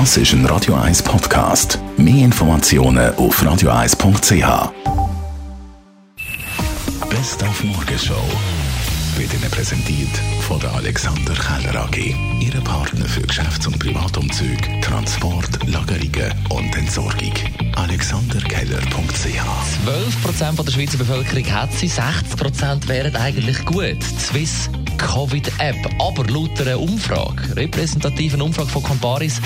Das ist ein Radio 1 Podcast. Mehr Informationen auf radio1.ch. Best auf Morgenshow wird Ihnen präsentiert von der Alexander Keller AG. Ihre Partner für Geschäfts- und Privatumzüge, Transport, Lagerungen und Entsorgung. AlexanderKeller.ch 12% der Schweizer Bevölkerung hat sie, 60% wären eigentlich gut. Die Swiss Covid-App. Aber laut einer Umfrage, repräsentativen Umfrage von Comparis,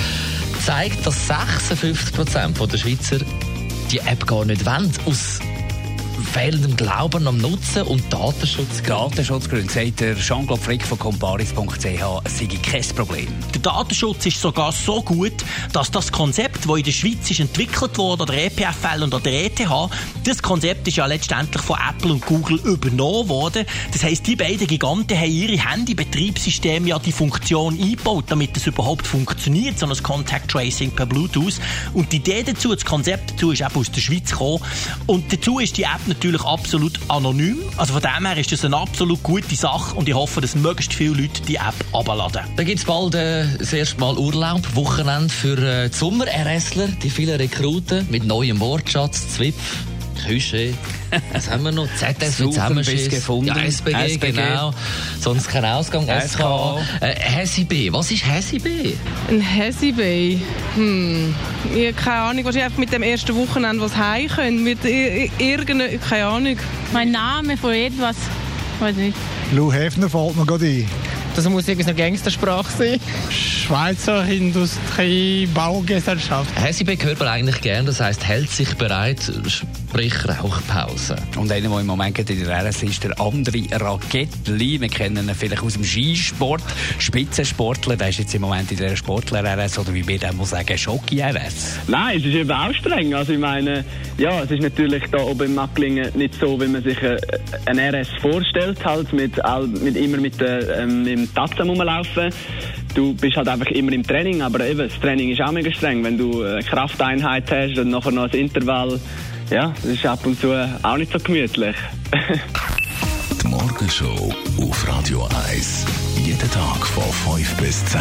zeigt, dass 56% der Schweizer die App gar nicht wollen. Aus fehlendem Glauben am Nutzen und Datenschutz. Datenschutzgründe, sagt der Jean-Claude Frick von comparis.ch, sei kein Problem. Der Datenschutz ist sogar so gut, dass das Konzept, das in der Schweiz ist entwickelt wurde, der EPFL und der ETH, das Konzept ist ja letztendlich von Apple und Google übernommen worden. Das heisst, die beiden Giganten haben ihre Handybetriebssysteme ja die Funktion eingebaut, damit es überhaupt funktioniert, so ein Contact Tracing per Bluetooth. Und die Idee dazu, das Konzept dazu ist eben aus der Schweiz gekommen. Und dazu ist die App natürlich absolut anonym. Also von dem her ist das eine absolut gute Sache und ich hoffe, dass möglichst viele Leute die App abladen. Da gibt es bald äh, das erste Mal Urlaub, Wochenende für äh, die Sommer-RSler, die vielen Rekruten mit neuem Wortschatz, Zwipf. Küche. Was haben wir noch? ZS mit Zusammenschiss. gefunden. Ja, SBG, SBG. genau. Sonst kein Ausgang. SK. Äh, B. Was ist Hesi B? Ein Hesi Bay. Hm. Ich habe keine Ahnung. Wahrscheinlich einfach mit dem ersten Wochenende, was heim können. Mit irgendeiner, keine Ahnung. Mein Name von etwas, weiß nicht. Lou Hefner fällt mir gerade ein. Das muss irgendeine Gangstersprache sein. Schweizer Industrie Baugesellschaft. Hesi B hört man eigentlich gern. Das heisst, hält sich bereit, sprich Rauchpause. Und einer, der im Moment gerade in der RS ist, der André Rakettli. Wir kennen ihn vielleicht aus dem Skisport. Spitzensportler, der ist jetzt im Moment in der Sportler-RS oder wie wir mal sagen, Schocki-RS. Nein, es ist eben auch streng. Also ich meine, ja, es ist natürlich da oben im Macklingen nicht so, wie man sich äh, ein RS vorstellt, halt mit, mit immer mit, äh, ähm, Tatzen rumlaufen. Du bist halt einfach immer im Training, aber eben, das Training ist auch mega streng. Wenn du eine Krafteinheit hast und nachher noch ein Intervall, ja, das ist ab und zu auch nicht so gemütlich. Die Morgenshow auf Radio 1. Jeden Tag von 5 bis 10.